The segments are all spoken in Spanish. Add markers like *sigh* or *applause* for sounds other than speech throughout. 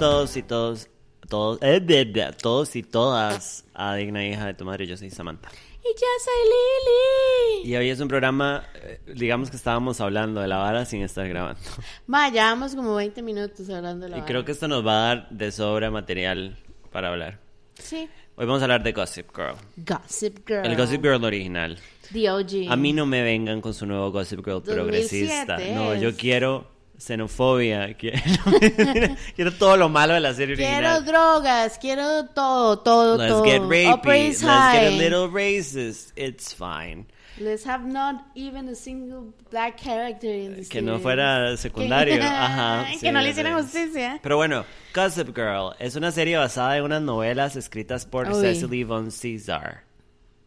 Todos y todos, todos, eh, todos y todas a Digna Hija de tu Madre. Yo soy Samantha. Y yo soy Lili. Y hoy es un programa, eh, digamos que estábamos hablando de la vara sin estar grabando. *laughs* Ma, llevamos como 20 minutos hablando de la Y vara. creo que esto nos va a dar de sobra material para hablar. Sí. Hoy vamos a hablar de Gossip Girl. Gossip Girl. El Gossip Girl original. The OG. A mí no me vengan con su nuevo Gossip Girl 2007 progresista. No, yo quiero xenofobia. Quiero, *laughs* quiero todo lo malo de la serie Quiero original. drogas, quiero todo, todo, Let's todo. get rapey. Let's get a High. little racist. It's fine. Let's have not even a single black character in the Que no series. fuera secundario. Que- *laughs* Ajá. que sí, no le hicieran justicia. Pero bueno, Gossip Girl es una serie basada en unas novelas escritas por Uy. Cecily von Caesar.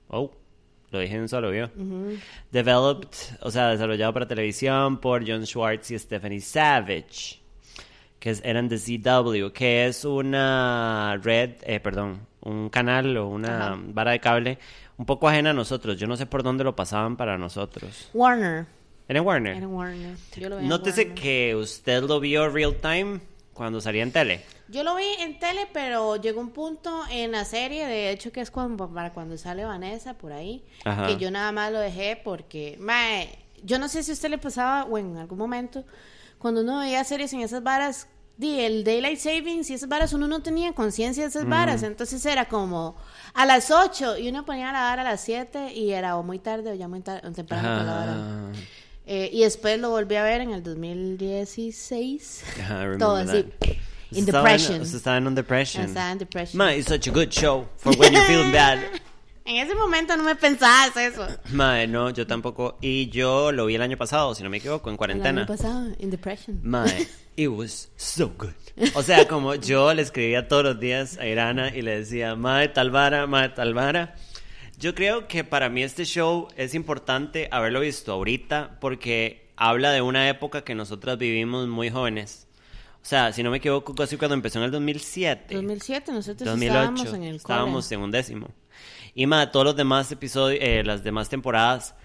Oh, lo dije en un solo, ¿vio? Developed, o sea, desarrollado para televisión por John Schwartz y Stephanie Savage, que eran de CW, que es una red, eh, perdón, un canal o una Ajá. vara de cable un poco ajena a nosotros. Yo no sé por dónde lo pasaban para nosotros. Warner. ¿Era Warner? Era Warner. Yo lo veía en Nótese Warner. que usted lo vio real time cuando salía en tele. Yo lo vi en tele, pero llegó un punto en la serie, de hecho que es cuando, para cuando sale Vanessa por ahí, Ajá. que yo nada más lo dejé porque, mae, yo no sé si a usted le pasaba o en algún momento, cuando uno veía series en esas varas, di, el Daylight Savings y esas varas, uno no tenía conciencia de esas varas, entonces era como a las 8 y uno ponía la vara a las 7 y era o muy tarde o ya muy tarde, o temprano. Eh, y después lo volví a ver en el 2016. Ajá, I Todo así. that. In depression. Usted estaba en un depression. Estaba en depression. Ma, it's such a good show for when you're feeling *laughs* bad. En ese momento no me pensabas eso. Ma, no, yo tampoco. Y yo lo vi el año pasado, si no me equivoco, en El cuarentena. año pasado, in depression. Ma, *laughs* it was so good. O sea, como yo le escribía todos los días a Irana y le decía, ma, tal vara, ma, tal vara. Yo creo que para mí este show es importante haberlo visto ahorita porque habla de una época que nosotras vivimos muy jóvenes. O sea, si no me equivoco, casi cuando empezó en el 2007. 2007 nosotros 2008 estábamos en el estábamos en un décimo y más todos los demás episodios eh, las demás temporadas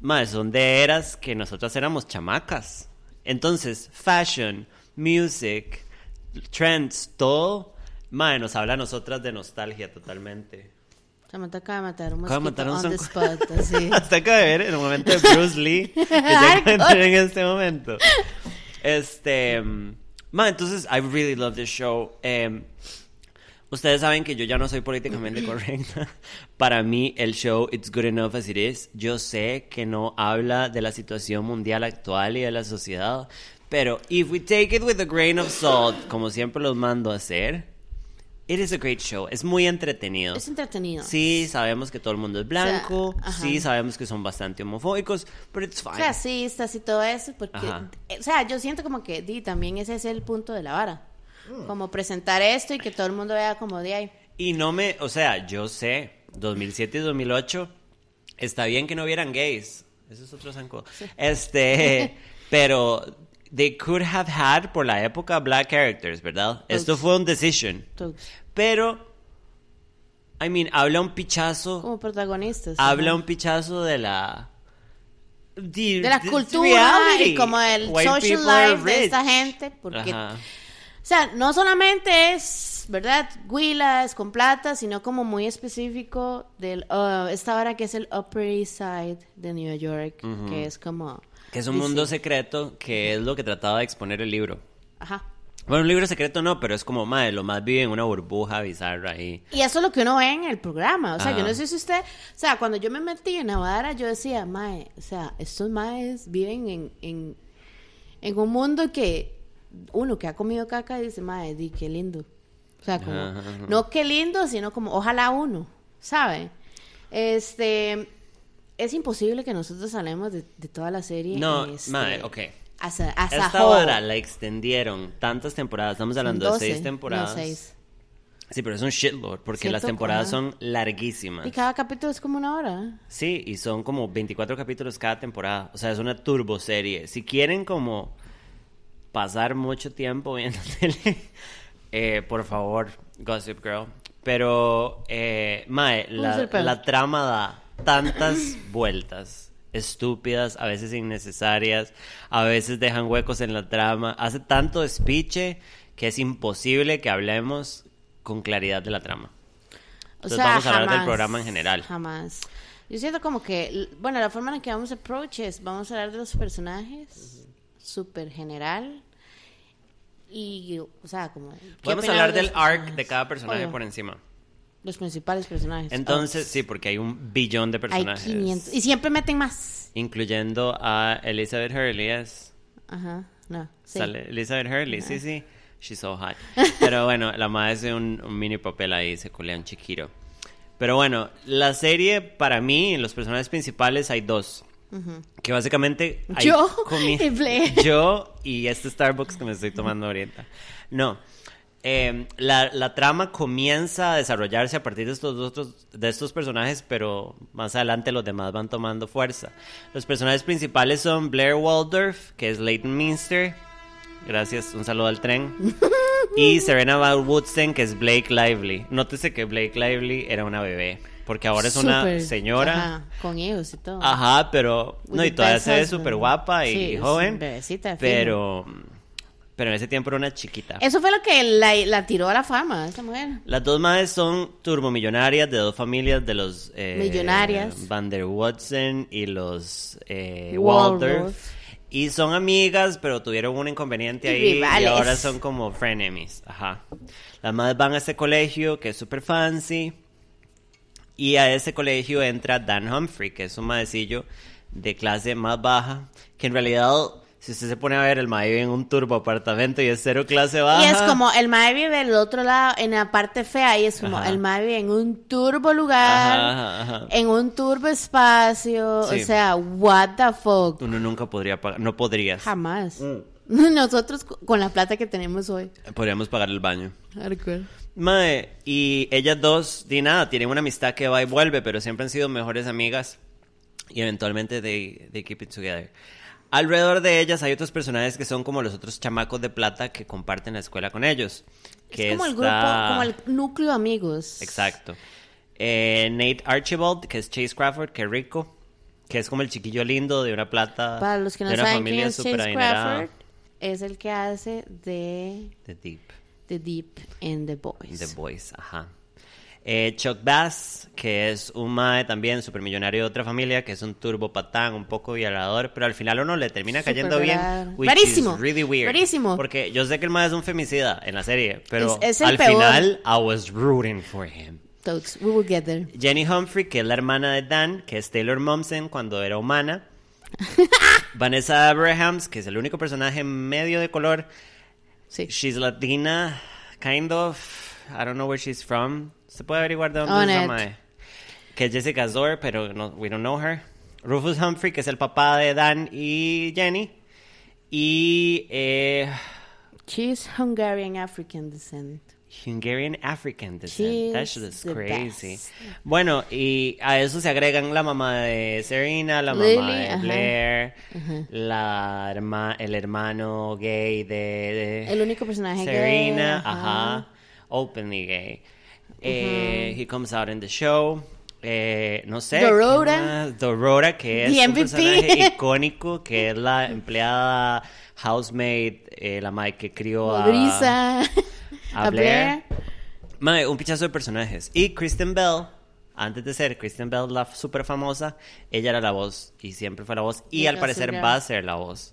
más son de eras que nosotras éramos chamacas entonces fashion music trends todo más nos habla a nosotras de nostalgia totalmente Samantha acaba de matar un mosquito matar un on the spot, así. *laughs* hasta acaba de ver el momento de Bruce Lee *laughs* que encuentra en este momento este ma, entonces I really love this show Em, Ustedes saben que yo ya no soy políticamente correcta. *laughs* Para mí, el show It's Good Enough As It Is, yo sé que no habla de la situación mundial actual y de la sociedad, pero if we take it with a grain of salt, como siempre los mando a hacer, it is a great show. Es muy entretenido. Es entretenido. Sí, sabemos que todo el mundo es blanco, ajá. sí, sabemos que son bastante homofóbicos, pero it's fine. Clasistas y todo eso, porque, Ajá. eh, o sea, yo siento como que, di, también ese es el punto de la vara. Mm. Como presentar esto y que todo el mundo vea como de ahí. Y no me, o sea, yo sé, 2007 y 2008, está bien que no vieran gays. Eso es otro zanco. Este, *laughs* pero they could have had por la época black characters, ¿verdad? Esto fue un decision. Pero, I mean, habla un pichazo, Como protagonistas. habla un pichazo de la... De, de la cultura reality. y como el White social life de esta gente, porque Ajá. O sea, no solamente es, ¿verdad? Guilas con plata, sino como muy específico de esta hora que es el Upper East Side de New York, que es como... Que es un mundo secreto, que es lo que trataba de exponer el libro. Ajá. Bueno, un libro secreto no, pero es como, madre, lo más vive en una burbuja bizarra ahí. Y eso es lo que uno ve en el programa. O sea, yo no sé si usted... O sea, cuando yo me metí en Navarra, yo decía, mae, o sea, estos maes viven en, en, en un mundo que uno que ha comido caca dice, mae, di, qué lindo. O sea, como, ajá. no qué lindo, sino como, ojalá uno, ¿sabe? Este... Es imposible que nosotros hablemos de, de toda la serie. No, este, ok. As a, as a Esta vara la extendieron tantas temporadas, estamos hablando de seis no, temporadas. seis. Sí, pero es un shitload, porque las temporadas son larguísimas. Y cada capítulo es como una hora. Sí, y son como 24 capítulos cada temporada. O sea, es una turbo serie. Si quieren como pasar mucho tiempo viendo *laughs* tele, eh, por favor, Gossip Girl. Pero, eh, Mae, la, la trama da tantas vueltas estúpidas, a veces innecesarias, a veces dejan huecos en la trama, hace tanto despiche que es imposible que hablemos con claridad de la trama. O Entonces sea, vamos a hablar del jamás, programa en general. Jamás. Yo siento como que, bueno, la forma en que vamos a approach es, vamos a hablar de los personajes, súper general. Y, o sea, como... ¿qué Podemos hablar de del arc de cada personaje Obvio, por encima. Los principales personajes. Entonces, Oh, sí, porque hay un billón de hay personajes. 500. Y siempre meten más. Incluyendo a Elizabeth Hurley, es. Ajá, no. Sí. Sale Elizabeth Hurley, sí, sí. She's so hot. *laughs* Pero bueno, la madre hace un, un mini papel ahí, se culea un chiquiro. Pero bueno, la serie, para mí, los personajes principales hay dos. Que básicamente... hay Yo comi- *laughs* y Blair. Yo y este Starbucks que me estoy tomando ahorita. No. Eh, la, la trama comienza a desarrollarse a partir de estos otros de estos personajes, pero más adelante los demás van tomando fuerza. Los personajes principales son Blair Waldorf, que es Leighton Minster. Gracias, un saludo al tren. Y *laughs* Serena Val Woodson, que es Blake Lively. Nótese que Blake Lively era una bebé, porque ahora es una señora. ajá, con hijos y todo. Ajá, pero With no, y todavía se ve súper guapa y, Sí, joven. bebecita, pero, pero en ese tiempo era una chiquita. Eso fue lo que la, la tiró a la fama, esa mujer. Las dos madres son turbomillonarias de dos familias de los eh, Millonarias. Van der Watson y los eh, Waldorf. Waldorf. Y son amigas, pero tuvieron un inconveniente Y ahí rivales. y ahora son como frenemies. Ajá. Las madres van a este colegio que es súper fancy. Y a ese colegio entra Dan Humphrey, que es un maecillo de clase más baja, que en realidad, si usted se pone a ver, el mae vive en un turbo apartamento y es cero clase baja. Y es como el mae vive del otro lado, en la parte fea, y es como Ajá. el mae vive en un turbo lugar, Ajá, ajá, en un turbo espacio, Sí. o sea, what the fuck. Uno nunca podría pagar, no podrías. Jamás. Mm. *laughs* Nosotros co- con la plata que tenemos hoy. Podríamos pagar el baño. Hardcore. Mae, y ellas dos, di nada, tienen una amistad que va y vuelve, pero siempre han sido mejores amigas. Y eventualmente they, they keep it together. Alrededor de ellas hay otros personajes que son como los otros chamacos de plata que comparten la escuela con ellos. Que es como el grupo, como el núcleo de amigos. Exacto. Eh, Nate Archibald, que es Chase Crawford, que rico. Que es como el chiquillo lindo de una plata. Para los que no de una saben quién familia es Chase adinerada. Crawford, es el que hace de The Deep. The Deep in The Boys. The Boys, ajá. Eh, Chuck Bass, que es un mae también supermillonario de otra familia, que es un turbo patán, un poco violador, pero al final uno le termina cayendo bien. Rarísimo, really weird. rarísimo. Porque yo sé que el mae es un femicida en la serie, pero Es- es al peor. final I was rooting for him. Totes, we will get there. Jenny Humphrey, que es la hermana de Dan, que es Taylor Momsen cuando era humana. *laughs* Vanessa Abrahams, que es el único personaje medio de color. Sí. She's Latina, kind of. I don't know where she's from. Se puede averiguar de dónde es la mae. Que es Jessica Zor, pero no, we don't know her. Rufus Humphrey, que es el papá de Dan y Jenny. Y eh, She's Hungarian African descent. Hungarian African descent. She's That shit is crazy. best. Bueno, y a eso se agregan la mamá de Serena, la mamá Lily, de ajá. Blair, la herma- el hermano gay de, de El único personaje gay, Serena, ajá. ajá. openly gay. Eh, he comes out in the show. Eh, no sé. ¿qué Dorota. más? Dorota, que es un personaje icónico, que es la empleada housemaid, eh, la madre que crió a, Brisa. a *laughs* Blair. Mae, un pichazo de personajes. Y Kristen Bell, antes de ser Kristen Bell la super famosa, ella era la voz y siempre fue la voz. Y al parecer va a ser la voz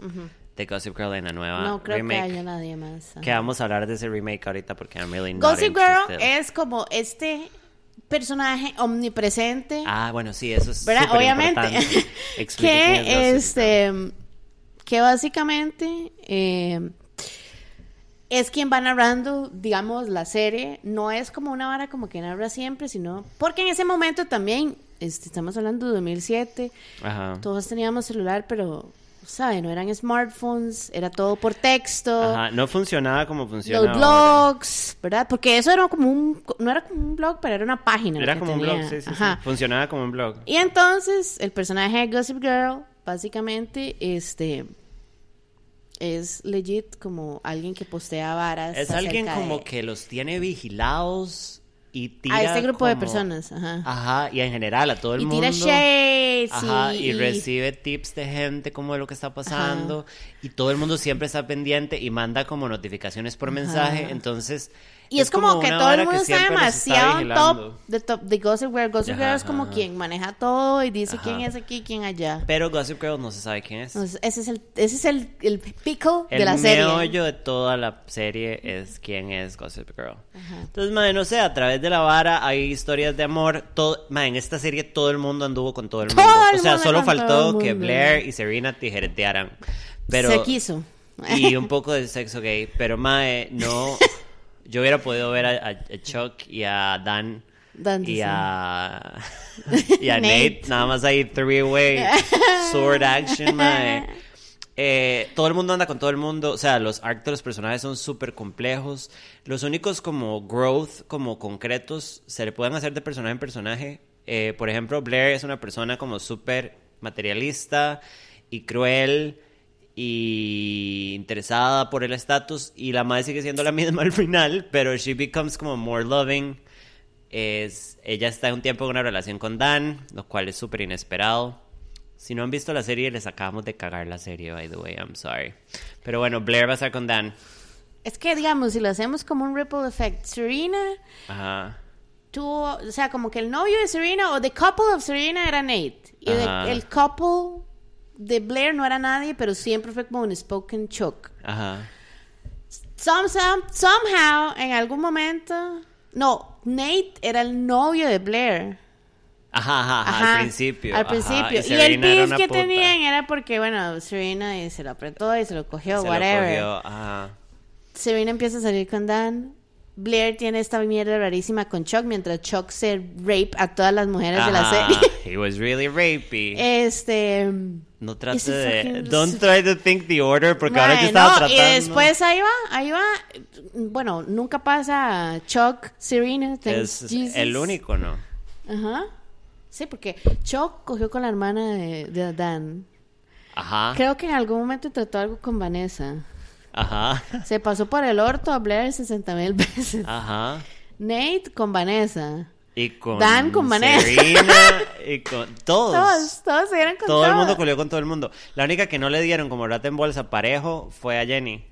de Gossip Girl en la nueva No creo remake. que haya nadie más. Que vamos a hablar de ese remake ahorita porque I'm really not Gossip Girl es como este personaje omnipresente. Ah, bueno, sí, eso es ¿verdad? Obviamente. *laughs* que *laughs* este que básicamente eh, es quien va narrando, digamos, la serie. No es como una vara como que narra siempre, sino porque en ese momento también, este, estamos hablando de 2007, Girl. Ajá. todos teníamos celular, pero, ¿sabe? No eran smartphones, era todo por texto. Ajá, no funcionaba como funciona Los ahora. blogs, ¿verdad? Porque eso era como un, no era como un blog, pero era una página. Era como un blog, sí, sí, sí. Funcionaba como un blog. Y entonces, el personaje de Gossip Girl, básicamente, este, es legit como alguien que postea varas. Es alguien como de- que los tiene vigilados y tira A este grupo de personas, ajá. Ajá, y en general a todo el y mundo. tira shades Ajá, y, y, recibe tips de gente como de lo que está pasando y todo el mundo siempre está pendiente y manda como notificaciones por mensaje, entonces Y es, como, que una todo el mundo está está demasiado vigilando. top de top de Gossip Girl. Gossip Ajá, Girl es como ajá. quien maneja todo y dice Ajá. quién es aquí, quién allá. Pero Gossip Girl no se sabe quién es. Entonces, ese es el, ese es el, el El de la serie. meollo de toda la serie es quién es Gossip Girl. Entonces, madre, no sé, a través de la vara hay historias de amor. Todo, madre, en esta serie todo el mundo anduvo con todo el mundo. Todo el o sea, mundo solo faltó el que. Blair y Serena tijeretearan. Pero, Se quiso. Y un poco de sexo gay. Pero, mae, no. *laughs* Yo hubiera podido ver a, Chuck y a Dan. Dan, y sí. a, *laughs* y a Nate. Nate. Nada más ahí, three-way *laughs* sword action, mae. Eh, todo el mundo anda con todo el mundo, o sea, los arcs de los personajes son súper complejos. Los únicos como growth, como concretos, se le pueden hacer de personaje en personaje. Eh, por ejemplo, Blair es una persona como súper materialista y cruel y interesada por el estatus y la madre sigue siendo la misma al final, pero she becomes como more loving. Es, ella está un tiempo en una relación con Dan, lo cual es súper inesperado. Si no han visto la serie, les acabamos de cagar la serie, by the way, I'm sorry. Pero bueno, Blair va a estar con Dan. Es que, digamos, si lo hacemos como un ripple effect, Serena Ajá. tuvo, o sea, como que el novio de Serena o the couple of Serena era Nate. Y de- el couple de Blair no era nadie, pero siempre fue como un spoken choke. Ajá. Some, some- somehow, en algún momento, no, Nate era el novio de Blair. Ajá, ajá, ajá, al principio. Al ajá, principio. Y, el beef que puta. tenían era porque, bueno, Serena y se lo apretó y se lo cogió, Se lo whatever. cogió, ajá. Serena empieza a salir con Dan. Blair tiene esta mierda rarísima con Chuck, mientras Chuck se rape a todas las mujeres de la serie. He was really rapey. *laughs* Este. No trate de... Don't try to think the order, porque ahora yo estaba tratando... Y después ahí va, ahí va. Bueno, nunca pasa Chuck, Serena. Es Jesus. el único, ¿no? Ajá. Sí, porque Chuck cogió con la hermana de, de Dan. Ajá, Creo que en algún momento trató algo con Vanessa. ajá, Se pasó por el orto a Blair 60 mil veces. ajá. Nate con Vanessa. Y con Dan con Vanessa. Serena *laughs* y con todos. Todos, todos se dieron con Todo el mundo todo. colió con todo el mundo. La única que no le dieron como rata en bolsa parejo fue a Jenny.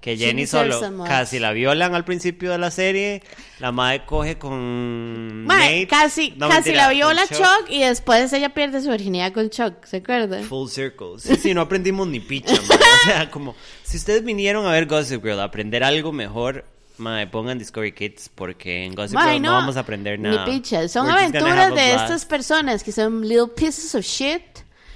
Que Jenny solo casi la violan al principio de la serie. La madre coge con Mae, Nate. casi, No, casi mentira, la viola Chuck. Y después ella pierde su virginidad con Chuck, ¿se acuerda? Full circle. Sí, sí, no aprendimos ni picha, mae. O sea, como, si ustedes vinieron a ver Gossip Girl a aprender algo mejor, mae, pongan Discovery Kids, porque en Gossip Girl no, vamos a aprender nada. Ni picha. Son We're aventuras a de blast. estas personas que son little pieces of shit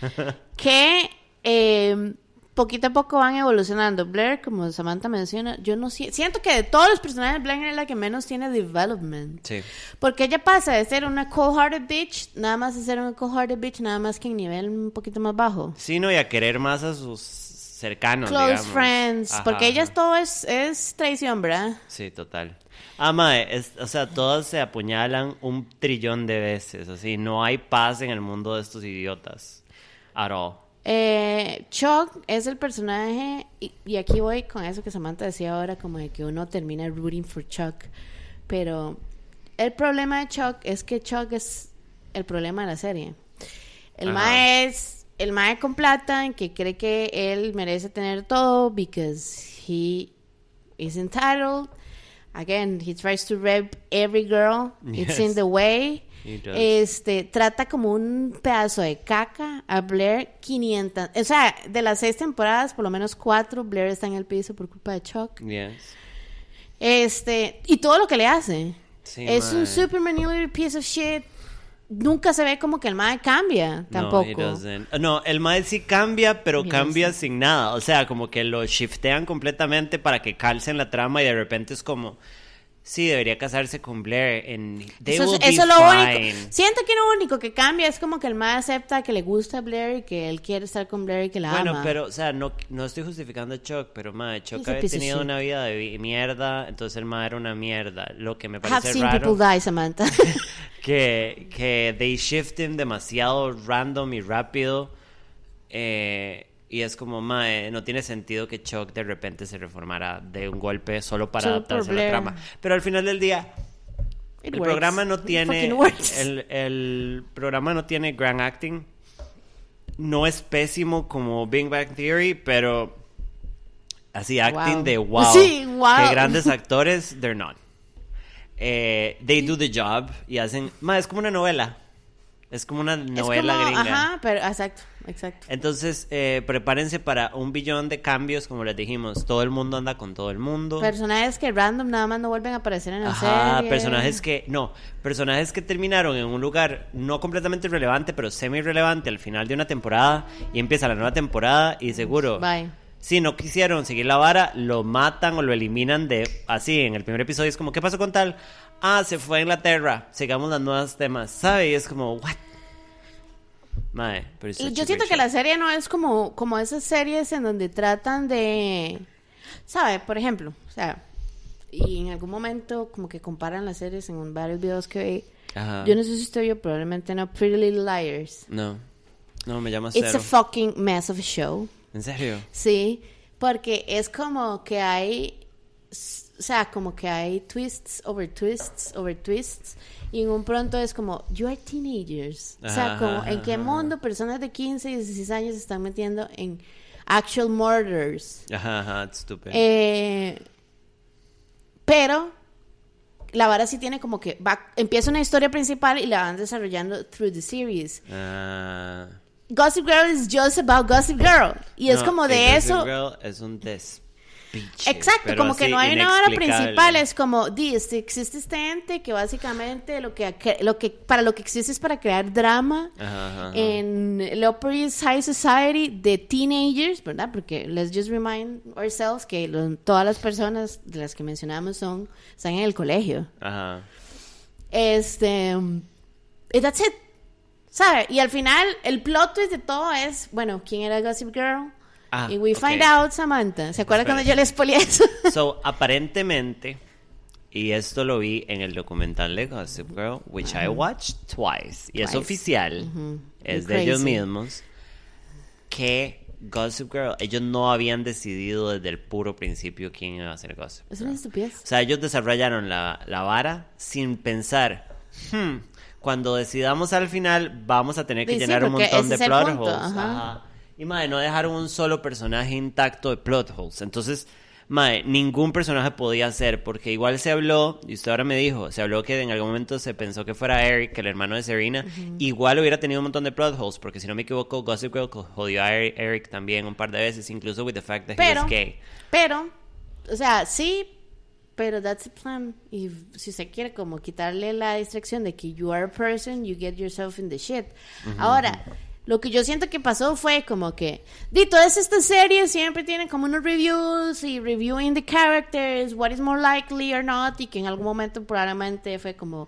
*laughs* que eh, poquito a poco van evolucionando. Blair, como Samantha menciona, yo no si- siento que de todos los personajes, Blair es la que menos tiene development. Sí. Porque ella pasa de ser una cold-hearted bitch, nada más de ser una cold-hearted bitch, nada más que en nivel un poquito más bajo. Sí, no, y a querer más a sus cercanos, Close digamos. friends, Ajá, porque ella ajá. todo es, es traición, ¿verdad? Sí, total. Ah, mae, es- o sea, todas se apuñalan un trillón de veces, así, no hay paz en el mundo de estos idiotas. At all. Eh, Chuck es el personaje, y, y aquí voy con eso que Samantha decía ahora, como de que uno termina rooting for Chuck. Pero el problema de Chuck es que Chuck es el problema de la serie. El mae es el mae con plata, en que cree que él merece tener todo because he is entitled. Again, he tries to rape every girl. It's in Yes. the way. Este, trata como un pedazo de caca a Blair 500. O sea, de las seis temporadas, por lo menos cuatro, Blair está en el piso por culpa de Chuck. Yes. Este, y todo lo que le hace. Sí, es un super manipulative piece of shit. Nunca se ve como que el mae cambia, tampoco. No, doesn't. No, el mae sí cambia, pero cambia sin nada. O sea, como que lo shiftean completamente para que calce en la trama y de repente es como, sí, debería casarse con Blair. And they Eso, will es- be eso es lo fine. único. Siento que lo único que cambia es como que el mae acepta que le gusta Blair y que él quiere estar con Blair y que la Bueno, ama. pero, o sea, no, no estoy justificando a Chuck, pero, madre, Chuck He's a había tenido una vida de mierda, entonces el madre era una mierda. Lo que me Have parece seen raro people die, Samantha. *laughs* que, que they shift him demasiado random y rápido. eh, y es como, mae, no tiene sentido que Chuck de repente se reformara de un golpe solo para adaptarse a la trama. Pero al final del día, It el works. programa no tiene el, el programa no tiene grand acting. No es pésimo como Big Bang Theory, pero así acting Wow. de *laughs* wow. Sí, wow. Que grandes actores, they're not. Eh, they do the job y hacen, ma, es como una novela. Es como una novela como- gringa. Ajá, pero exacto, exacto. Entonces, eh, prepárense para un billón de cambios, como les dijimos. Todo el mundo anda con todo el mundo. Personajes que random nada más no vuelven a aparecer en la Ajá, serie. personajes que, no, personajes que terminaron en un lugar no completamente irrelevante, pero semi-relevante al final de una temporada y empieza la nueva temporada y seguro, Bye. Si no quisieron seguir la vara, lo matan o lo eliminan de, así, en el primer episodio es como, ¿qué pasó con tal? Ah, se fue a Inglaterra, sigamos las nuevas temas, ¿sabe? Y es como, ¿what? Mae, pero it's Y Yo siento que la serie no es como, como esas series en donde tratan de, ¿sabe? Por ejemplo, o sea, y en algún momento como que comparan las series en varios videos que vi. Ajá. Yo no sé si usted vio, probablemente no, Pretty Little Liars. No, no, me llama It's cero. a fucking mess of a show. ¿En serio? Sí, porque es como que hay, o sea, como que hay twists over twists over twists y en un pronto es como, you are teenagers. o sea, como, ajá, ¿en qué ajá. mundo personas de 15 y 16 años se están metiendo en actual murders? Ajá, ajá, estúpido. Eh, pero la vara sí tiene como que va, empieza una historia principal y la van desarrollando through the series. Ah... Gossip Girl is just about Gossip Girl. Y es No, como de Gossip eso. Girl es un despiche. Exacto, como que no hay una hora principal, es como, di, existe este ente que básicamente lo que, lo que, para lo que existe es para crear drama Ajá, ajá, en el Upper East High Society de teenagers, ¿verdad? Porque let's just remind ourselves que lo- todas las personas de las que mencionamos son, están en el colegio. Ajá. Este, y that's it, ¿sabe? Y al final, el plot twist de todo es, bueno, ¿quién era Gossip Girl? Ah, y we ok. find out, Samantha. ¿Se acuerda cuando yo le expolié eso? *laughs* So, aparentemente, y esto lo vi en el documental de Gossip Girl, which I watched twice, y es Twice. oficial, Ujú. es You're de ellos crazy. mismos, que Gossip Girl, ellos no habían decidido desde el puro principio quién iba a ser Gossip Es Girl. una estupidez. O sea, ellos desarrollaron la, la vara sin pensar, hmm, cuando decidamos al final vamos a tener que Sí, sí, llenar un montón de plot punto, holes. ajá. Ajá. Y madre, no dejaron un solo personaje intacto de plot holes. Entonces, madre, ningún personaje podía ser, porque igual se habló, y usted ahora me dijo, se habló que en algún momento se pensó que fuera Eric, el hermano de Serena, igual hubiera tenido un montón de plot holes, porque si no me equivoco, Gossip Girl jodió a Eric, Eric también un par de veces, incluso with the fact that he Pero, was gay. pero, o sea, sí, pero that's the plan. Y si usted quiere como quitarle la distracción de que you are a person, you get yourself in the shit. Ahora, lo que yo siento que pasó fue como que, di, todas estas series siempre tienen como unos reviews y reviewing the characters, what is more likely or not, y que en algún momento probablemente fue como,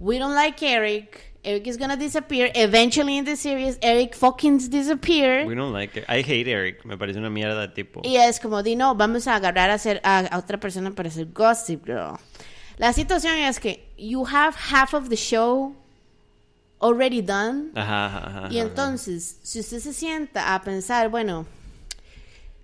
we don't like Eric. Eric is gonna disappear. Eventually in the series, Eric fucking disappear. We don't like it. I hate Eric. Me parece una mierda de tipo. Y es como, di, no, vamos a agarrar a, hacer, a, a otra persona para hacer Gossip Girl. La situación es que you have half of the show already done. Ajá, ajá, ajá, Y entonces, si usted se sienta a pensar, bueno,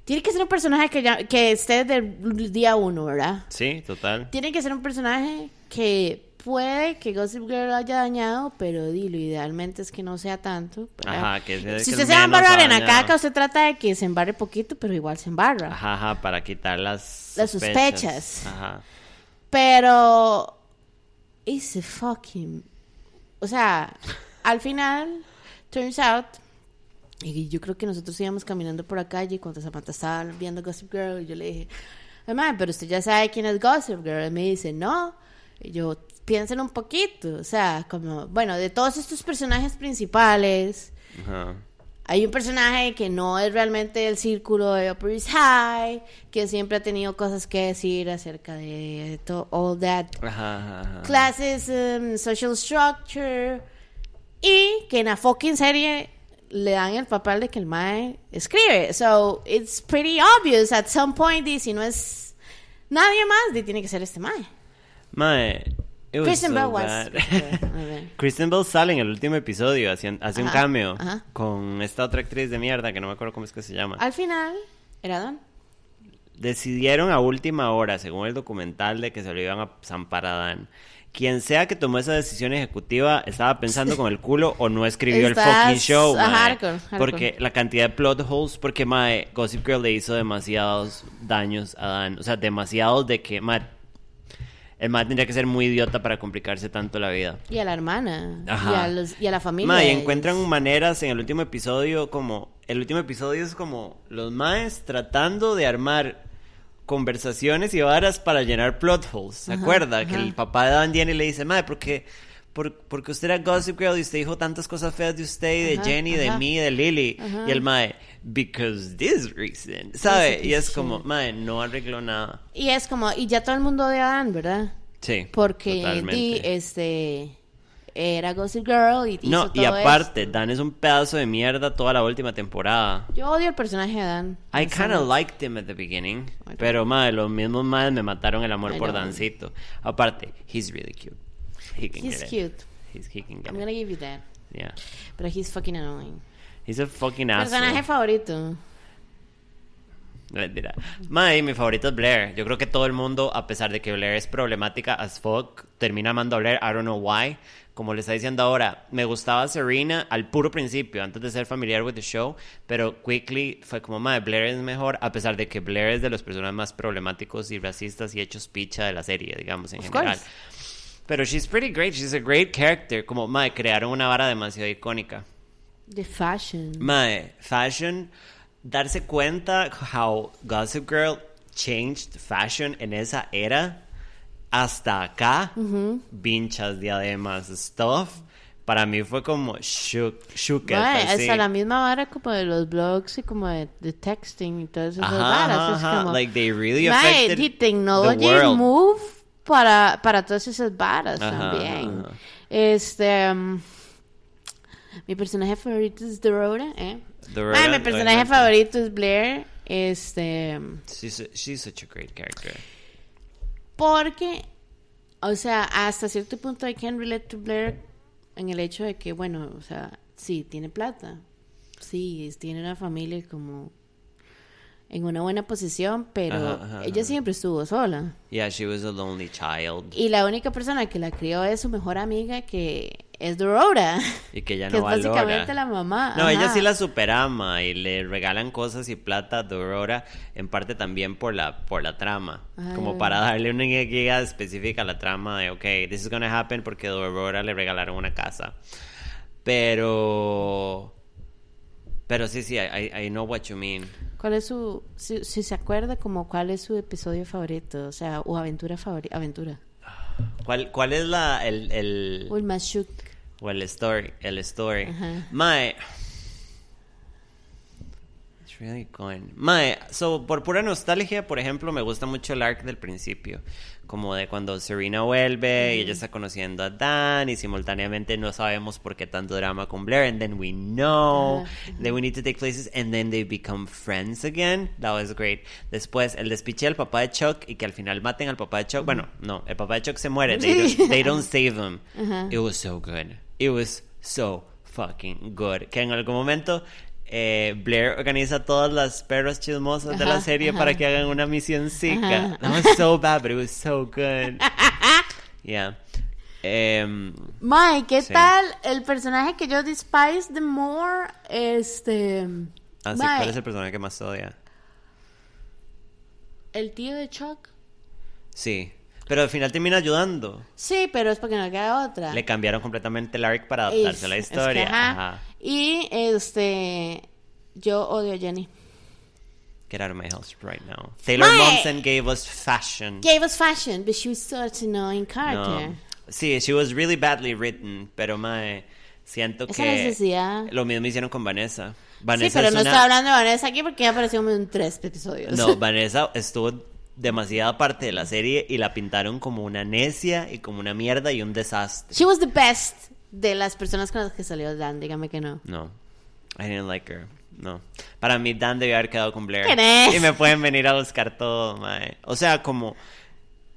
tiene que ser un personaje que, ya- que esté del día uno, ¿verdad? Sí, total. Tiene que ser un personaje que puede que Gossip Girl haya dañado, pero di, lo idealmente es que no sea tanto. ¿verdad? Ajá, que sea- si que usted se va a embarrar en la caca, usted trata de que se embarre poquito, pero igual se embarra. Ajá, ajá, para quitar las Las sospechas. Ajá. Pero. Ese fucking. O sea, al final, turns out. Y yo creo que nosotros íbamos caminando por la calle cuando Samantha estaba viendo Gossip Girl. Y yo le dije, mamá, pero usted ya sabe quién es Gossip Girl. Y me dice, no. Y yo, piensen un poquito. O sea, como, bueno, de todos estos personajes principales. Ajá. Hay un personaje que no es realmente del círculo de Upper East High, que siempre ha tenido cosas que decir acerca de to- all that Ajá, ajá. classism, social structure, y que en la fucking serie le dan el papel de que el mae escribe. So, it's pretty obvious at some point, y si no es nadie más, di, tiene que ser este mae. Mae, Kristen so Bell was-. *laughs* Kristen Bell sale en el último episodio, hace, hace un cameo ajá. con esta otra actriz de mierda que no me acuerdo cómo es que se llama. Al final, era Don. Decidieron a última hora, según el documental, de que se lo iban a zampar a Dan. quien sea que tomó esa decisión ejecutiva estaba pensando con el culo o no escribió el fucking show, mae. hardcore, hardcore. Porque la cantidad de plot holes, porque mae, Gossip Girl le hizo demasiados daños a Dan, o sea, demasiados de que mae, el mae tendría que ser muy idiota para complicarse tanto la vida. Y a la hermana. Ajá. Y a, los, y a la familia. Y ellos. encuentran maneras en el último episodio como... El último episodio es como los maes tratando de armar conversaciones y varas para llenar plot holes. ¿Se Ajá, acuerda? Que el papá de Dan Jenny le dice, mae, ¿por qué? Por, porque usted era Gossip Girl y usted dijo tantas cosas feas de usted y de Jenny, de mí, de Lily. Y el mae, because this reason. ¿Sabe? Ese Y es como, mae, no arregló nada. Y es como, y ya todo el mundo odia a Dan, ¿verdad? Sí. Porque di, este era Gossip Girl y hizo No, y todo aparte, Dan es un pedazo de mierda toda la última temporada. Yo odio el personaje de Dan. I kind of liked him at the beginning. Pero, madre, los mismos madres me mataron el amor I por. Dancito. Aparte, he's really cute. He can He's get it. cute. He's, he can get I'm it. gonna give you that. Yeah. Pero he's fucking annoying. He's a fucking asshole. Personaje favorito. Mentira. Madre, mi favorito es Blair. Yo creo que todo el mundo, a pesar de que Blair es problemática as fuck, termina amando a Blair. I don't know why. Como le está diciendo ahora, me gustaba Serena al puro principio, antes de ser familiar with the show, pero quickly fue como, madre, Blair es mejor, a pesar de que Blair es de los personajes más problemáticos y racistas y hechos picha de la serie, digamos, en Of general. course. Pero she's pretty great, she's a great character. Como, madre, crearon una vara demasiado icónica. The fashion. Mae, fashion, darse cuenta how Gossip Girl changed fashion en esa era hasta acá, vinchas, diademas, stuff. Para mí fue como shook, shook Mae, así. hasta la misma vara como de los blogs y como de, de texting y todas esas varas. ajá, es como, Like, they really Mae, the technology move para, para todas esas varas Ajá, también. ajá. Este... um, mi personaje favorito es Dorota, ¿eh? Dorota, Mae, mi personaje favorito es Blair. Este... She's, she's such a great character. Porque, o sea, hasta cierto punto I can relate to Blair en el hecho de que, bueno, o sea, sí, tiene plata. Sí, tiene una familia como en una buena posición, pero Ajá, ajá, ella ajá. siempre estuvo sola. Yeah, she was a lonely child. Y la única persona que la crió es su mejor amiga, que es Dorota. *laughs* Y que ya que no es valora. básicamente la mamá. No, ella sí la superama y le regalan cosas y plata a Dorora, en parte también por la, por la trama. Como para darle una guía específica a la trama de, ok, this is gonna happen porque Dorora le regalaron una casa. Pero... Pero sí, sí, I- I know what you mean. ¿Cuál es su, si, si se acuerda como cuál es su episodio favorito? O sea, o aventura favorita, aventura. ¿Cuál, cuál es la, el, el, O el más shook. o el story? El story. Ajá. Mae... Really going. Mae, so por pura nostalgia, por ejemplo, me gusta mucho el arc del principio. Como de cuando Serena vuelve y ella está conociendo a Dan y simultáneamente no sabemos por qué tanto drama con Blair. And then we know Ajá, that we need to take places and then they become friends again. That was great. Después, el despiche del papá de Chuck y que al final maten al papá de Chuck. Bueno, no, el papá de Chuck se muere. They, don't, they don't save him. Ajá. It was so good. It was so fucking good. Que en algún momento eh, Blair organiza todas las perras chismosas de la serie ajá. para que hagan una misión. Ajá, *laughs* That was so bad, but it was so good. *laughs* Yeah. Em, Mae, ¿qué Sí. tal el personaje que yo despise the more? Este. mae, ¿cuál es el personaje que más odia? el tío de Chuck. Sí. Pero al final termina ayudando. Sí, pero es porque no queda otra. Le cambiaron completamente el arc para adaptarse Es- a la es que, historia. ajá. Ajá. Y este. Yo odio a Jenny. Get out of my house right now. Taylor Mae. Momsen gave us fashion. Gave us fashion, but she was such an annoying character. No. Sí, she was really badly written, pero mae, siento Esa que necesidad. lo mismo hicieron con Vanessa. Sí, Vanessa pero es no una- estoy hablando de Vanessa aquí porque ya apareció en tres episodios. No, Vanessa estuvo demasiada parte de la serie y la pintaron como una necia y como una mierda y un desastre. She was the best de las personas con las que salió Dan, dígame que no. No, I didn't like her. No. Para mí Dan debió haber quedado con Blair. ¿Quién es? Y me pueden venir a buscar todo, mae. O sea, como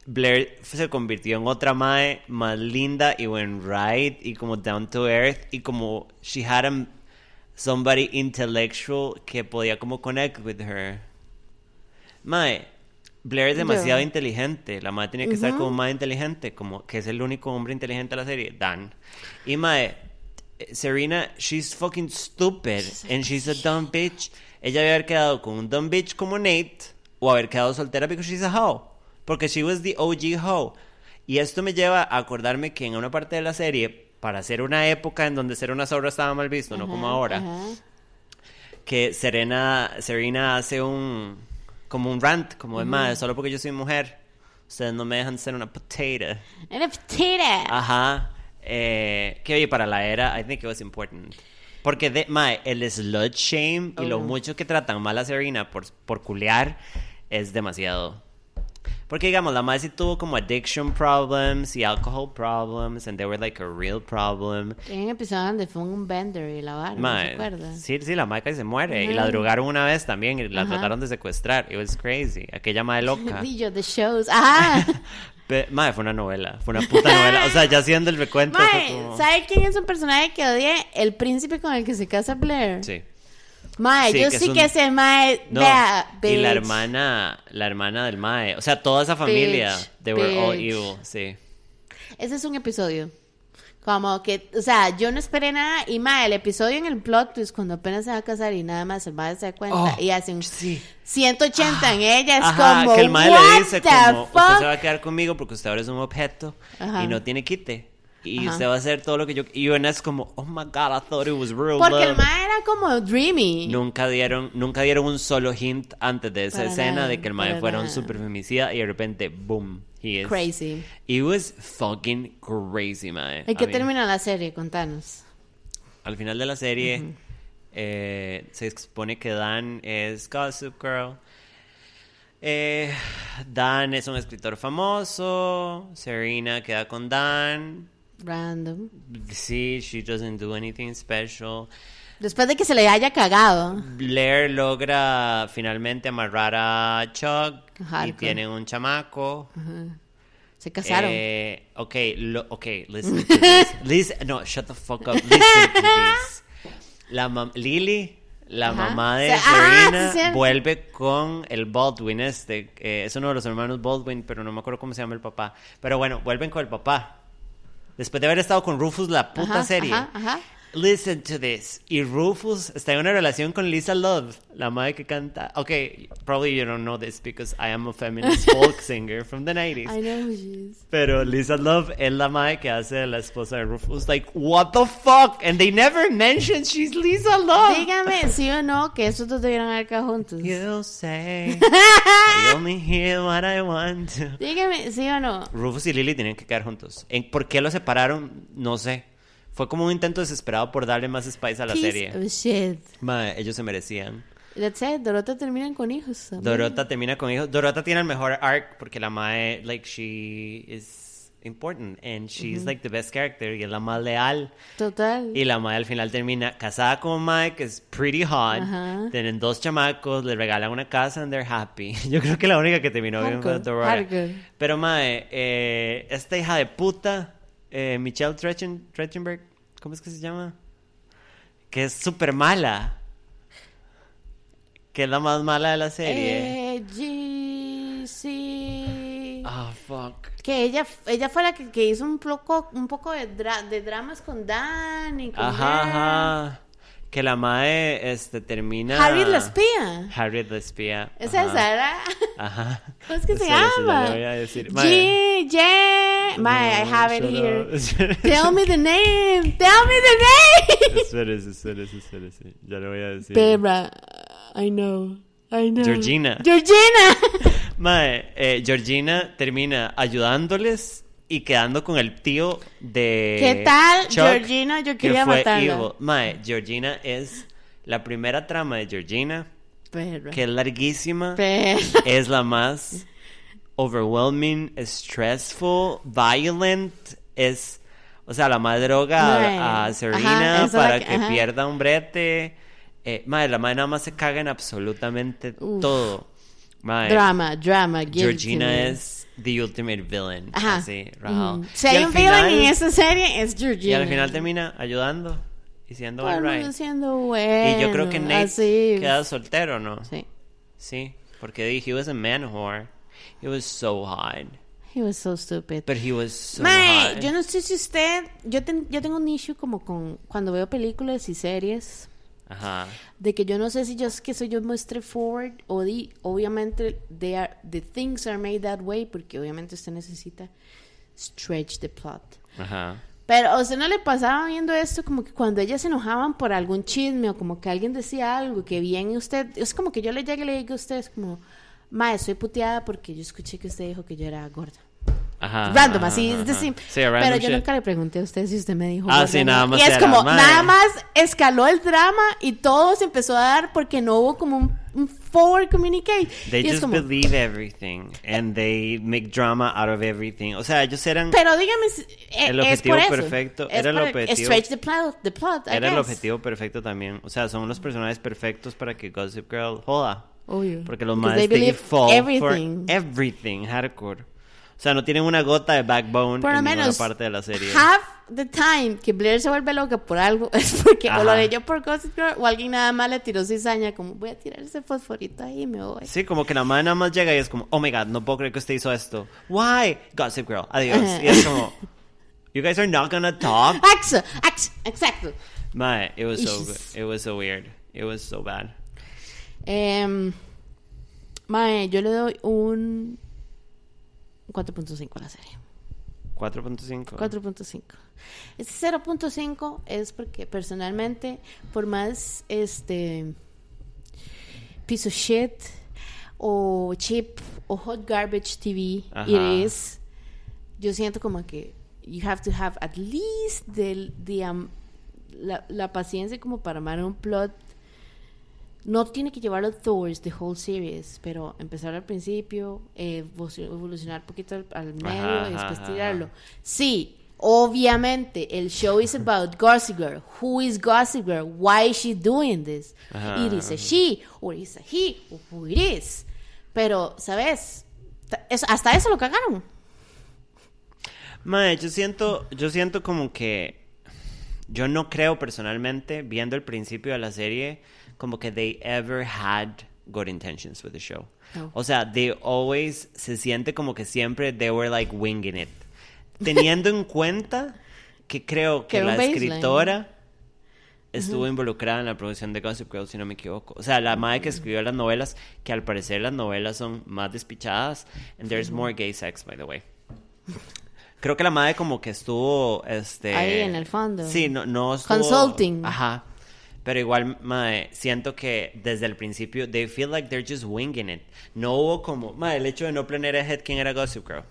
Blair se convirtió en otra mae más linda y buen right y como down to earth y como she had a, somebody intellectual que podía como connect with her. Mae, Blair es Yo. demasiado inteligente. La madre tiene que estar como más inteligente, como que es el único hombre inteligente de la serie, Dan. Y mae, eh, Serena, she's fucking stupid and she's a dumb bitch. Ella debe haber quedado con un dumb bitch como Nate o haber quedado soltera because she's a hoe. Porque she was the OG hoe. Y esto me lleva a acordarme que en una parte de la serie, para hacer una época en donde ser una zorra estaba mal visto, no como ahora, Ajá. que Serena, Serena hace un como un rant, como de madre, solo porque yo soy mujer, ustedes no me dejan ser una potato. And a potato. Ajá. Eh, que oye, para la era, I think it was important. Porque de, mae, el slut shame y lo Oh. mucho que tratan mal a Serena por, por culear es demasiado. Porque digamos, la madre sí tuvo como addiction problems y alcohol problems, and they were like a real problem. Hay un episodio donde fue un bender y la vara, ¿no se acuerda? sí, sí, la madre casi se muere. Y la drogaron una vez también y la Ajá. trataron de secuestrar. It was crazy. Aquella madre loca. *laughs* Yo, the shows. Ajá. *laughs* Pe- Madre, fue una novela. Fue una puta novela. O sea, ya haciendo el recuento. Mae, como- ¿sabe quién es un personaje que odié? El príncipe con el que se casa Blair. Sí. Mae, Sí, yo que sí es un- que ese mae, No, vea, y la hermana, la hermana del Mae, o sea, toda esa familia, Bitch, they were all evil, sí. Ese es un episodio. Como que, o sea, yo no esperé nada. Y mae, el episodio en el plot twist, cuando apenas se va a casar y nada más el mae se da cuenta Oh, y hace un sí. 180 en ella, es Ajá, como, que el Mae what le dice como, usted se va a quedar conmigo porque usted ahora es un objeto Ajá. y no tiene quite. Y Ajá. usted va a hacer todo lo que yo... Y una es como, oh my God, I thought it was real Porque el mae era como dreamy. Nunca dieron, nunca dieron un solo hint antes de esa Para escena nada, de que el Mae fuera un super femicida y de repente, boom, he is. Crazy. It was fucking crazy, Mae. ¿En qué termina la serie? Contanos. Al final de la serie eh, se expone que Dan es Gossip Girl. Eh, Dan es un escritor famoso. Serena queda con Dan. Random. Sí, she doesn't do anything special. Después de que se le haya cagado. Blair logra finalmente amarrar a Chuck y tienen un chamaco. Se casaron. Eh, ok, lo, ok, listen to this. *laughs* Listen, no, shut the fuck up. Listen to this. La mam- Lily, la Ajá. mamá de Se- ah, Serena, sí. vuelve con el Baldwin este. eh, es uno de los hermanos Baldwin, pero no me acuerdo cómo se llama el papá. Pero bueno, vuelven con el papá. Después de haber estado con Rufus la puta Ajá, serie. ajá, ajá. Listen to this. Y Rufus está en una relación con Lisa Love, la madre que canta. Ok, probably you don't know this because I am a feminist *laughs* folk singer from the 90s. I know who she is. Pero Lisa Love es la madre que hace la esposa de Rufus. Like, what the fuck? And they never mention she's Lisa Love. Dígame sí o no que esos dos debieran haber quedado juntos. You say *laughs* I only hear what I want to. Dígame sí o no. Rufus y Lily tienen que quedar juntos. ¿En ¿Por qué los separaron? No sé. Fue como un intento desesperado por darle más spice a la Piece serie. of shit. Mae, ellos se merecían. That's it. Dorota terminan con hijos. también. Dorota termina con hijos. Dorota tiene el mejor arc porque la mae, like, she is important and she's like the best character y es la más leal. Total. Y la mae al final termina casada con Mike, que es pretty hot. Ajá. Tienen dos chamacos, le regalan una casa and they're happy. *laughs* Yo creo que la única que terminó bien fue Dorota. Pero mae, eh, esta hija de puta, eh, Michelle Trechen, Trechenberg, ¿cómo es que se llama? Que es súper mala. Que es la más mala de la serie. Eh. Ah, fuck. Que ella, ella fue la que, que hizo un poco, un poco de, dra- de dramas con Dan y con Ajá, ajá. Que la mae este, termina. Harriet la espía. Harriet la espía. Es esa, ¿verdad? Ajá. *laughs* ¿Cómo es que se ya llama? le voy a decir. Mae. Mae, I have it here. *laughs* up. Tell me the name. Tell me the name. *laughs* Espérese, espérese, espérese. Ya le voy a decir. Debra. I know. I know. Georgina. Georgina. Mae, eh, Georgina termina ayudándoles y quedando con el tío de. ¿Qué tal, Chuck, Georgina? Yo que quería fue matarla. evil. Mae, Georgina es la primera trama de Georgina, Perra. que es larguísima. Perra. es la más overwhelming, stressful, violent, es, o sea, la más droga a, a ajá, Serena la para que- que, ajá. pierda un brete. Eh, mae, la madre nada más se caga en absolutamente Uf. todo. Mae, Drama, drama. Georgina es the ultimate villain. Ajá. Así, rajao. Mm. Si Y hay un villain final- en esa serie, es Georgina. Y al final termina ayudando y siendo mundo alright. siendo bueno. Y yo creo que Nate así. queda soltero, ¿no? Sí. Sí, porque he was a man whore. He was so hot. He was so stupid. But he was so Mae, hot. yo no sé si usted, yo, ten- yo tengo un issue como con cuando veo películas y series, Ajá. de que yo no sé si yo es que soy yo muy straightforward o di, obviamente they are, the things are made that way porque obviamente usted necesita stretch the plot. Ajá. Pero a usted no le pasaba viendo esto como que cuando ellas se enojaban por algún chisme o como que alguien decía algo que bien usted, es como que yo le llegue y le diga a usted, es como, ma, estoy puteada porque yo escuché que usted dijo que yo era gorda. Ajá. random, ajá, así, ajá, es decir. Sí, pero yo shit. nunca le pregunté a usted si usted me dijo. Ah, sí, nada más Y es como, nada más escaló el drama y todo se empezó a dar porque no hubo como un, un forward communication. They y es just como, believe everything and they make drama out of everything. O sea, ellos eran pero dígame, si- eh, El es objetivo por eso. perfecto, Es era el por objetivo. Stretch the plot, the plot I era el guess. objetivo perfecto también. O sea, son los personajes perfectos para que Gossip Girl joda. Obvio. Porque los más they they fall everything. for everything hardcore. O sea, no tienen una gota de backbone Por lo en ninguna menos, parte de la serie. half the time que Blair se vuelve loca por algo *laughs* es porque o lo leyó por Gossip Girl o alguien nada más le tiró cizaña como voy a tirar ese fosforito ahí y me voy. Sí, como que la madre nada más llega y es como, oh my god, no puedo creer que usted hizo esto. Why? Gossip Girl, adiós. Ajá. Y es como, you guys are not gonna talk. *laughs* Axa, exacto. Mae, it was so good. It was so weird. It was so bad. Em, mae, yo le doy un 4.5 a la serie. 4.5. 4.5. Este 0.5 es porque personalmente, por más este piece of shit o chip o hot garbage TV Ajá. it is, yo siento como que you have to have at least the, the, um, la, la paciencia como para armar un plot. No tiene que llevarlo towards the whole series, pero empezar al principio, eh, evo- evolucionar un poquito al, al medio Ajá, y después ajá. tirarlo. Sí, obviamente el show is about Gossip Girl. Who is Gossip Girl? Why is she doing this? Ajá, It is a she, or it is a he, or who it is. Pero, ¿sabes? Eso- hasta eso lo cagaron. Mae, yo siento, yo siento como que yo no creo personalmente, viendo el principio de la serie, como que they ever had good intentions with the show. O sea, they always se siente como que siempre they were like winging it. Teniendo en cuenta que creo que la baseline. escritora estuvo involucrada en la producción de Gossip Girl, si no me equivoco. O sea, la madre que escribió las novelas, que al parecer las novelas son más despichadas. And there's more gay sex, by the way. Creo que la madre como que estuvo, este... Ahí en el fondo. Sí, no, no estuvo... Consulting. Ajá. Pero igual, mae, siento que desde el principio, they feel like they're just winging it. No hubo como, mae, el hecho de no planear ahead quién era Gossip Girl.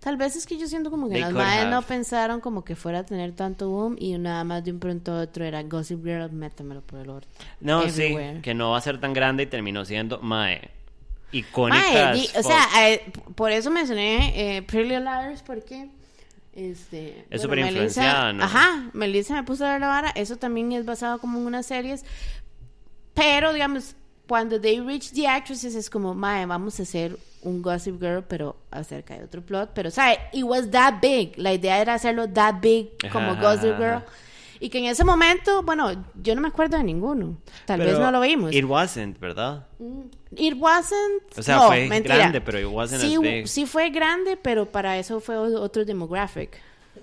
Tal vez es que yo siento como que They las madres no pensaron como que fuera a tener tanto boom y nada más de un pronto a otro era Gossip Girl, métamelo por el orto. No, Everywhere. sí, que no va a ser tan grande y terminó siendo, mae, icónica. O sea, eh, por eso mencioné eh, Pretty Liars porque este Es súper influenciada, ¿no? Ajá, Melissa me puso a ver la vara, eso también es basado como en unas series, pero digamos cuando they reach the actresses es como, mae, vamos a hacer un Gossip Girl, pero acerca de otro plot, pero sabe, it was that big, la idea era hacerlo that big como Ajá, Gossip Girl. ajá. Y que en ese momento, bueno, yo no me acuerdo de ninguno. Tal vez Pero no lo vimos. It wasn't, ¿verdad? It wasn't. O sea, no, fue mentira. grande, pero it wasn't sí, as big. sí fue grande, pero para eso fue otro demographic.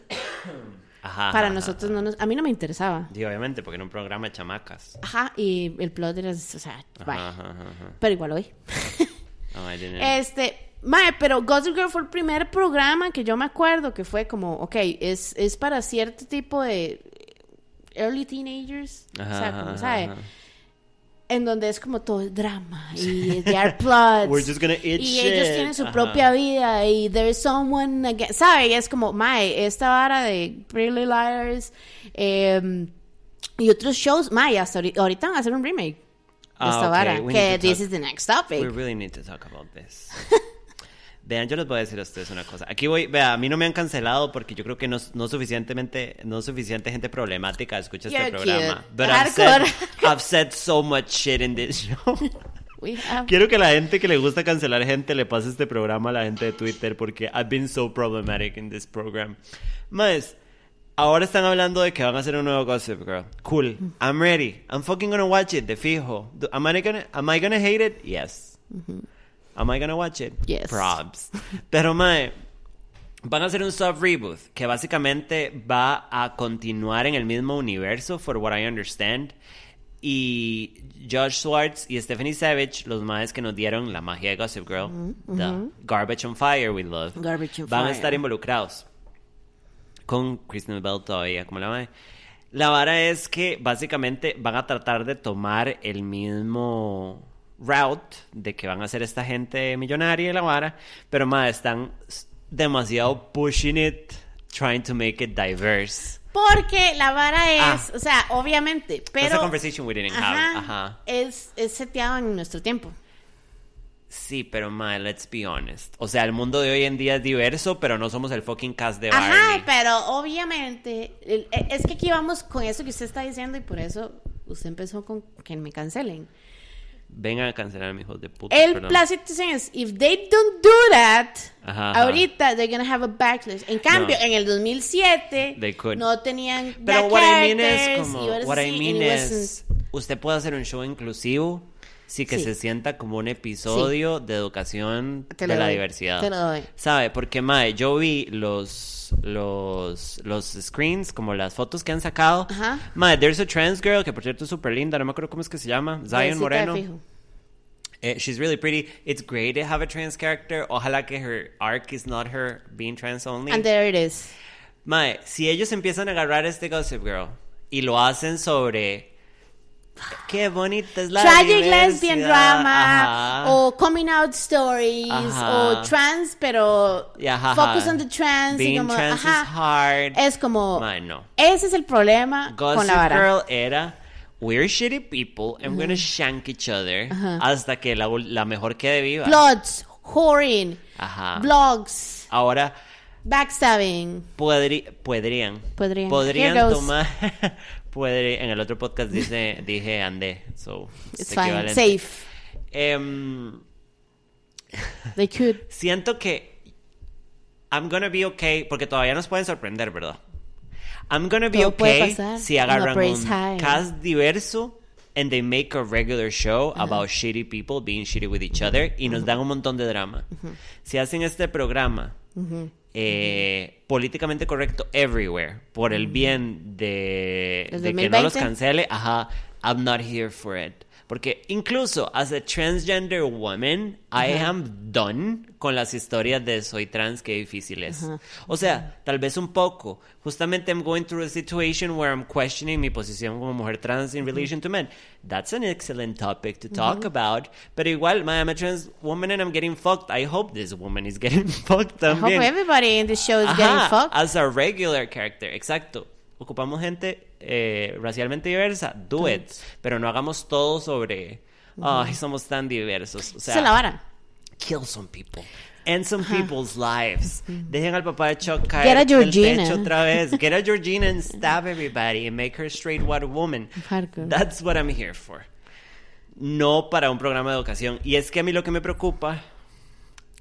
*coughs* Ajá. para ajá, nosotros ajá. no nos, a mí no me interesaba. Sí, obviamente, porque era un programa de chamacas. Ajá, y el plot era, o sea, bye. Ajá, ajá, ajá. Pero igual I didn't. Este, mae, pero Gossip Girl fue el primer programa que yo me acuerdo que fue como, ok, es, es para cierto tipo de early teenagers, o Ajá, sea, ajá, como, ¿sabe? ajá. En donde es como todo el drama *laughs* y there are plots. We're just gonna eat y ellos tienen su Ajá. propia vida y there is someone again, ¿sabe? Y es como, mae, esta vara de Pretty Liars eh, y otros shows, mae, hasta ahori- ahorita van a hacer un remake Ah, esta ok, vara, we que this is the next topic. We really need to talk about this. *laughs* Vean, yo les voy a decir a ustedes una cosa. Aquí voy, vea, a mí no me han cancelado porque yo creo que no, no suficientemente, no suficiente gente problemática escucha este You're programa. cute. But I've said. I've said so much shit in this show. *laughs* We have- Quiero que la gente que le gusta cancelar gente le pase este programa a la gente de Twitter porque I've been so problematic in this program. Más, ahora están hablando de que van a hacer un nuevo Gossip Girl. Cool. I'm ready. I'm fucking gonna watch it, de fijo. Am I gonna, am I gonna hate it? Yes. Am I gonna watch it? Yes. Probs. Pero, mae, van a hacer un soft reboot que básicamente va a continuar en el mismo universo, for what I understand. Y Josh Swartz y Stephanie Savage, los maes que nos dieron la magia de Gossip Girl, the Garbage on Fire We Love, Garbage on van a Fire. estar involucrados con Kristen Bell todavía, como la mae. La vara es que básicamente van a tratar de tomar el mismo route de que van a ser esta gente millonaria y la vara, pero mae, están demasiado pushing it, trying to make it diverse. Porque la vara es, Ah. o sea, obviamente, That's a pero conversation we didn't have. Ajá. Es, es seteado en nuestro tiempo. Sí, pero mae, let's be honest. O sea, el mundo de hoy en día es diverso, pero no somos el fucking cast de Barney. Ajá, pero obviamente, e- es que aquí vamos con eso que usted está diciendo y por eso usted empezó con que me cancelen. Vengan a cancelar a mis hijos de puta. El perdón. la situación es, if they don't do that, Ajá, ajá. ahorita they're gonna have a backlash. En cambio, No. en el 2007 They could. no tenían Pero what I mean es como, what I mean es, usted puede hacer un show inclusivo, sí que Sí. se sienta como un episodio de educación Te de la doy, diversidad. te lo doy. ¿Sabe? Porque, mae, yo vi los, los, los screens, como las fotos que han sacado. Ajá. Mae, there's a trans girl, que por cierto es súper linda, no me acuerdo cómo es que se llama, Zion Jessica Moreno. Fijo. Eh, she's really pretty. It's great to have a trans character. Ojalá que her arc is not her being trans only. And there it is. Mae, si ellos empiezan a agarrar este Gossip Girl y lo hacen sobre qué bonita es la Tragic lesbian drama Ajá. o coming out stories Ajá. o trans pero Y ajá, focus on the trans y Being como trans is hard. es como Mae, no. ese es el problema Gossip con la vara Girl era we're shitty people and we're gonna shank each other hasta que la, la mejor quede viva. plots whoring blogs Ahora backstabbing podri- podrían Podrían. podrían tomar podrí- en el otro podcast dice *laughs* dije andé so it's fine safe. Em, they could. *laughs* siento que I'm gonna be okay porque todavía nos pueden sorprender, ¿verdad? I'm gonna be Todo puede okay si agarran un high. cast diverso and they make a regular show about shitty people being shitty with each other y nos dan un montón de drama. Si hacen este programa eh, políticamente correcto everywhere por el bien de, ¿Desde de que no los 2020? cancele, ajá, I'm not here for it. Porque incluso as a transgender woman, I am done con las historias de soy trans, qué difícil es. O sea, tal vez un poco. Justamente I'm going through a situation where I'm questioning mi posición como mujer trans in relation to men. That's an excellent topic to talk about. Pero igual, my, I'm a trans woman and I'm getting fucked. I hope this woman is *laughs* getting fucked I hope también. everybody in this show is Ajá, getting fucked As a regular character, exacto. Ocupamos gente eh, racialmente diversa, do it. Pero no hagamos todo sobre, ay, somos tan diversos. O sea, esa es la vara kill some people. End some people's lives. Dejen al papá de Chuck caer Get a del Georgina. techo otra vez. *laughs* Get a Georgina and stab everybody and make her straight white woman. Hardcore. That's what I'm here for. No para un programa de educación. Y es que a mí lo que me preocupa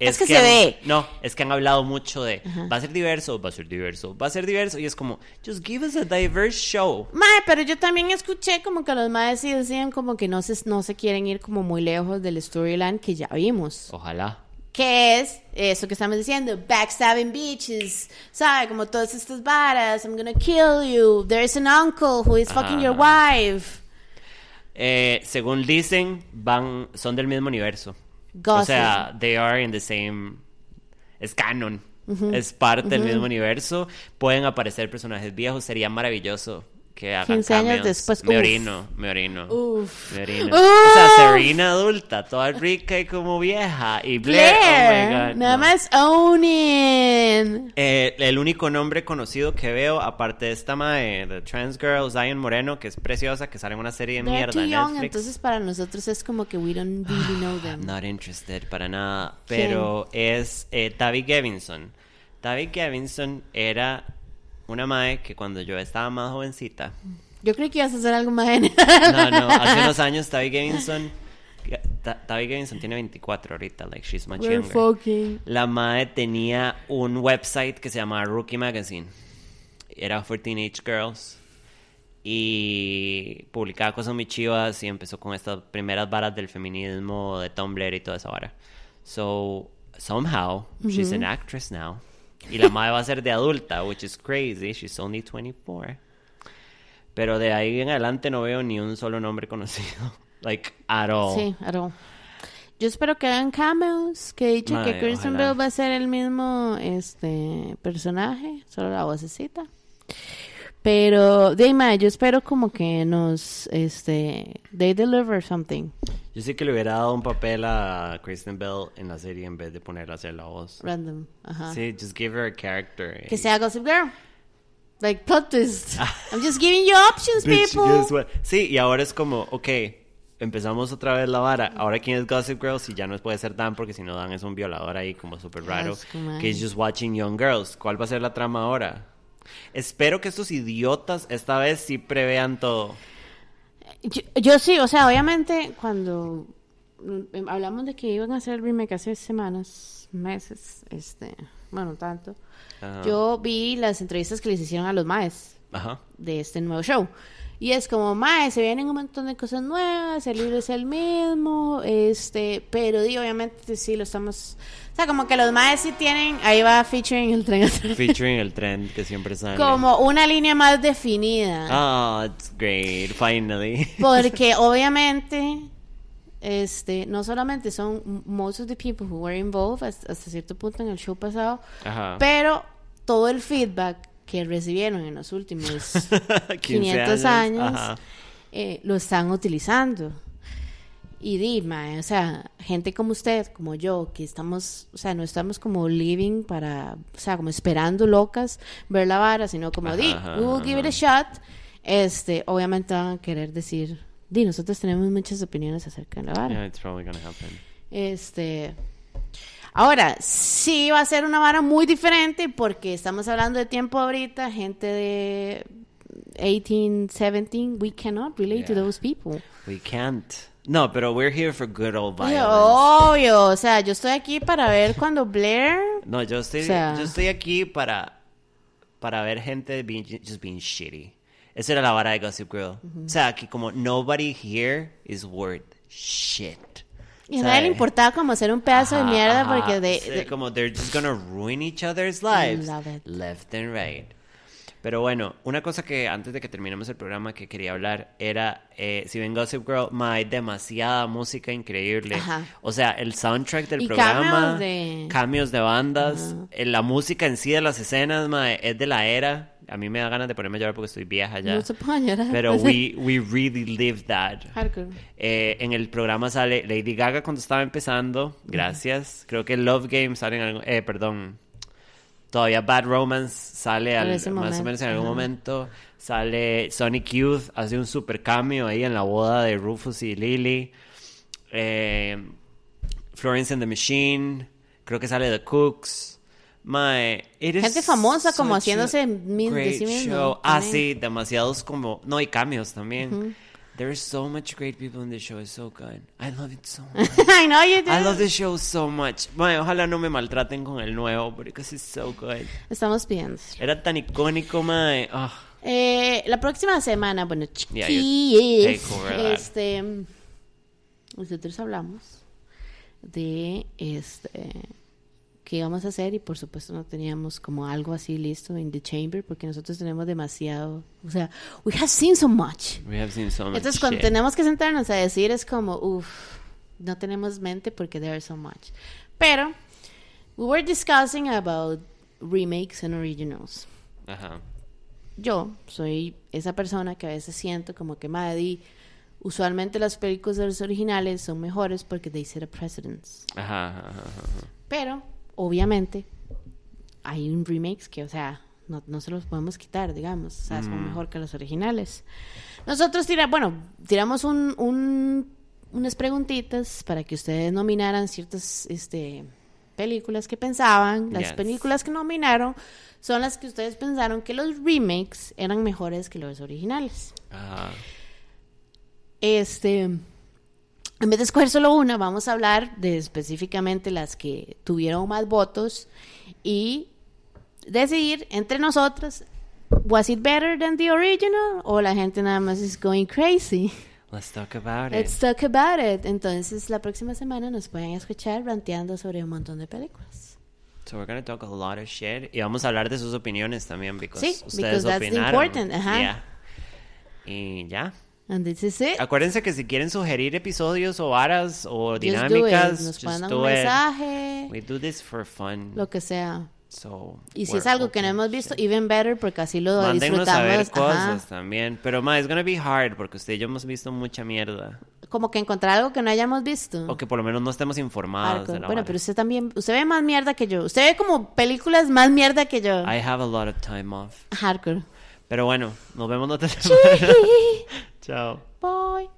Es que se han- ve. No, es que han hablado mucho de va a ser diverso, va a ser diverso, va a ser diverso. Y es como, just give us a diverse show. Mae, pero yo también escuché como que los maes sí decían como que no se, no se quieren ir como muy lejos del storyline que ya vimos. Ojalá. Que es eso que estamos diciendo, backstabbing bitches, ¿sabe? Como todas estas varas, I'm gonna kill you, there's an uncle who is fucking your wife. Eh, según dicen, van, son del mismo universo. O sea, they are in the same. Es canon. Es parte del mismo universo. Pueden aparecer personajes viejos. Sería maravilloso que hagan 15 años cameos. después, Me uf. orino, me orino. Uf. Me orino. Uf. O sea, Serena adulta, toda rica y como vieja. Y Blair, Claire, oh my God. nada no. más owning. Eh, el único nombre conocido que veo, aparte de esta mae, The Trans Girl, Zion Moreno, que es preciosa, que sale en una serie de They're mierda too en young, Netflix. entonces para nosotros es como que we don't really know them. Not interested para nada. Pero es eh, Tavi Gevinson. Tavi Gevinson era una mae que cuando yo estaba más jovencita. Yo creo que ibas a hacer algo más en... *laughs* No, no, *laughs* hace unos años Tavi Gevinson. Ta- Tavi Gevinson tiene 24 ahorita, like she's much We're younger. fucking... La mae tenía un website que se llamaba Rookie Magazine. Era for teenage girls. Y publicaba cosas muy chivas y empezó con estas primeras varas del feminismo, de Tumblr y toda esa vara. So, somehow, she's an actress now. Y la madre va a ser de adulta, which is crazy. She's only 24. Pero de ahí en adelante no veo ni un solo nombre conocido. *laughs* Like, at all. Sí, at all. Yo espero que hagan cameos, que dicho que Kristen. Bell va a ser el mismo este personaje, solo la vocecita. Pero, de yo espero como que nos, este, they deliver something. Yo sí que le hubiera dado un papel a Kristen Bell en la serie en vez de ponerla a hacer la voz. Random, ajá. Sí, just give her a character. Que sea Gossip Girl. Like, plot twist. *laughs* I'm just giving you options, Bitch, people. Sí, y ahora es como, ok, empezamos otra vez la vara. Ahora, ¿quién es Gossip Girl? Si ya no puede ser Dan, porque si no, Dan es un violador ahí como súper raro. Que es just watching young girls. ¿Cuál va a ser la trama ahora? Espero que estos idiotas esta vez sí prevean todo. Yo, yo sí, o sea, obviamente cuando mm, hablamos de que iban a hacer el remake hace semanas, meses, este, bueno, tanto, Ajá. yo vi las entrevistas que les hicieron a los maes Ajá. de este nuevo show. Y es como, mae, se vienen un montón de cosas nuevas, el libro es el mismo, este, pero di, obviamente sí lo estamos, o sea, como que los maes sí tienen, ahí va featuring el tren Featuring el trend que siempre sale. como una línea más definida. Ah, it's great, finally. Porque *laughs* obviamente, este, no solamente son most of the people who were involved hasta, hasta cierto punto en el show pasado, Ajá. pero todo el feedback que recibieron en los últimos *laughs* 15 500 años, Ajá. eh, lo están utilizando. Y Dima, o sea, gente como usted, como yo, que estamos, o sea, no estamos como living para, o sea, como esperando locas ver la vara, sino como, di, ajá, we will give it a shot. Este, obviamente van a querer decir, di, nosotros tenemos muchas opiniones acerca de la vara. Yeah, it's probably gonna happen. Este. Ahora, sí va a ser una vara muy diferente porque estamos hablando de tiempo ahorita, gente de 18, 17, we cannot relate to those people. We can't. No, pero we're here for good old violence. Obvio, o sea, yo estoy aquí para ver cuando Blair. No, yo estoy, O sea- yo estoy aquí para, para ver gente being, just being shitty. Esa era la vara de Gossip Girl. O sea, aquí como nobody here is worth shit. Y a nadie le importaba como ser un pedazo de ajá, mierda ajá. porque de, Sí, de- como they're just gonna ruin each other's lives. Love it. Left and right. Pero bueno, una cosa que antes de que terminemos el programa que quería hablar era, eh, si ven Gossip Girl, ma, hay demasiada música increíble. Ajá. O sea, el soundtrack del Y programa, cameos de- cambios de bandas, eh, la música en sí de las escenas, ma, es de la era. A mí me da ganas de ponerme a llorar porque estoy vieja ya. no se puede llorar. Pero we, we really lived that. Eh, en el programa sale Lady Gaga cuando estaba empezando. Gracias. Creo que Love Game sale en algún... Eh, perdón. Todavía Bad Romance sale al- más o menos en algún ajá. momento. Sale Sonic Youth, hace un super cambio ahí en la boda de Rufus y Lily. Eh, Florence and the Machine. Creo que sale The Cooks. Is Gente famosa como haciéndose mis- de sí mismo. Ah, sí, demasiados como... No, hay cambios también. There's so much great people in this show. It's so good. I love it so *laughs* much. I know you do. I love this show so much. Mae, ojalá no me maltraten con el nuevo, because it's so good. Estamos pidiendo. Era tan icónico, mae. Ah, Eh, la próxima semana, bueno, Yeah, chiquillos, that. este, nosotros hablamos de este qué íbamos a hacer y por supuesto no teníamos como algo así listo en the chamber porque nosotros tenemos demasiado, o sea, we have seen so much. we have seen so much Entonces cuando shit. tenemos que sentarnos a decir es como, uff, no tenemos mente porque there's so much. Pero we were discussing about remakes and originals Ajá. yo soy esa persona que a veces siento como que Maddy, usualmente las películas originales son mejores porque they set a precedence. Ajá, ajá, ajá. Pero, obviamente, hay un remakes que, o sea, no, no se los podemos quitar, digamos. O sea, son mejor que los originales. Nosotros tira, bueno, tiramos un, un- unas preguntitas para que ustedes nominaran ciertas este, películas que pensaban. Las Yes. películas que nominaron son las que ustedes pensaron que los remakes eran mejores que los originales. Ajá. Este, en vez de escoger solo una, vamos a hablar de específicamente las que tuvieron más votos y decidir entre nosotros, was it better than the original o la gente nada más is going crazy. Let's talk about it. Let's talk about it. Entonces, la próxima semana nos pueden escuchar ranteando sobre un montón de películas. So we're gonna talk a lot of shit y vamos a hablar de sus opiniones también, because Sí, ustedes because that's opinaron. important, ajá. Yeah. Y ya. And this is it. Acuérdense que si quieren sugerir episodios o varas o Just do it. dinámicas, Nos mandan un it. mensaje, We do this for fun. lo que sea. So, Y si es algo que no hemos to visto, shit. even better, porque así lo Mándenos a ver disfrutamos. ajá. cosas también. Pero, ma, it's gonna be hard porque usted y yo hemos visto mucha mierda. Como que encontrar algo que no hayamos visto. O que por lo menos no estemos informados de la Bueno, vara. pero usted también, usted ve más mierda que yo. Usted ve como películas más mierda que yo. I have a lot of time off. Hardcore. Pero bueno, nos vemos otra *laughs* semana. Chao. Bye.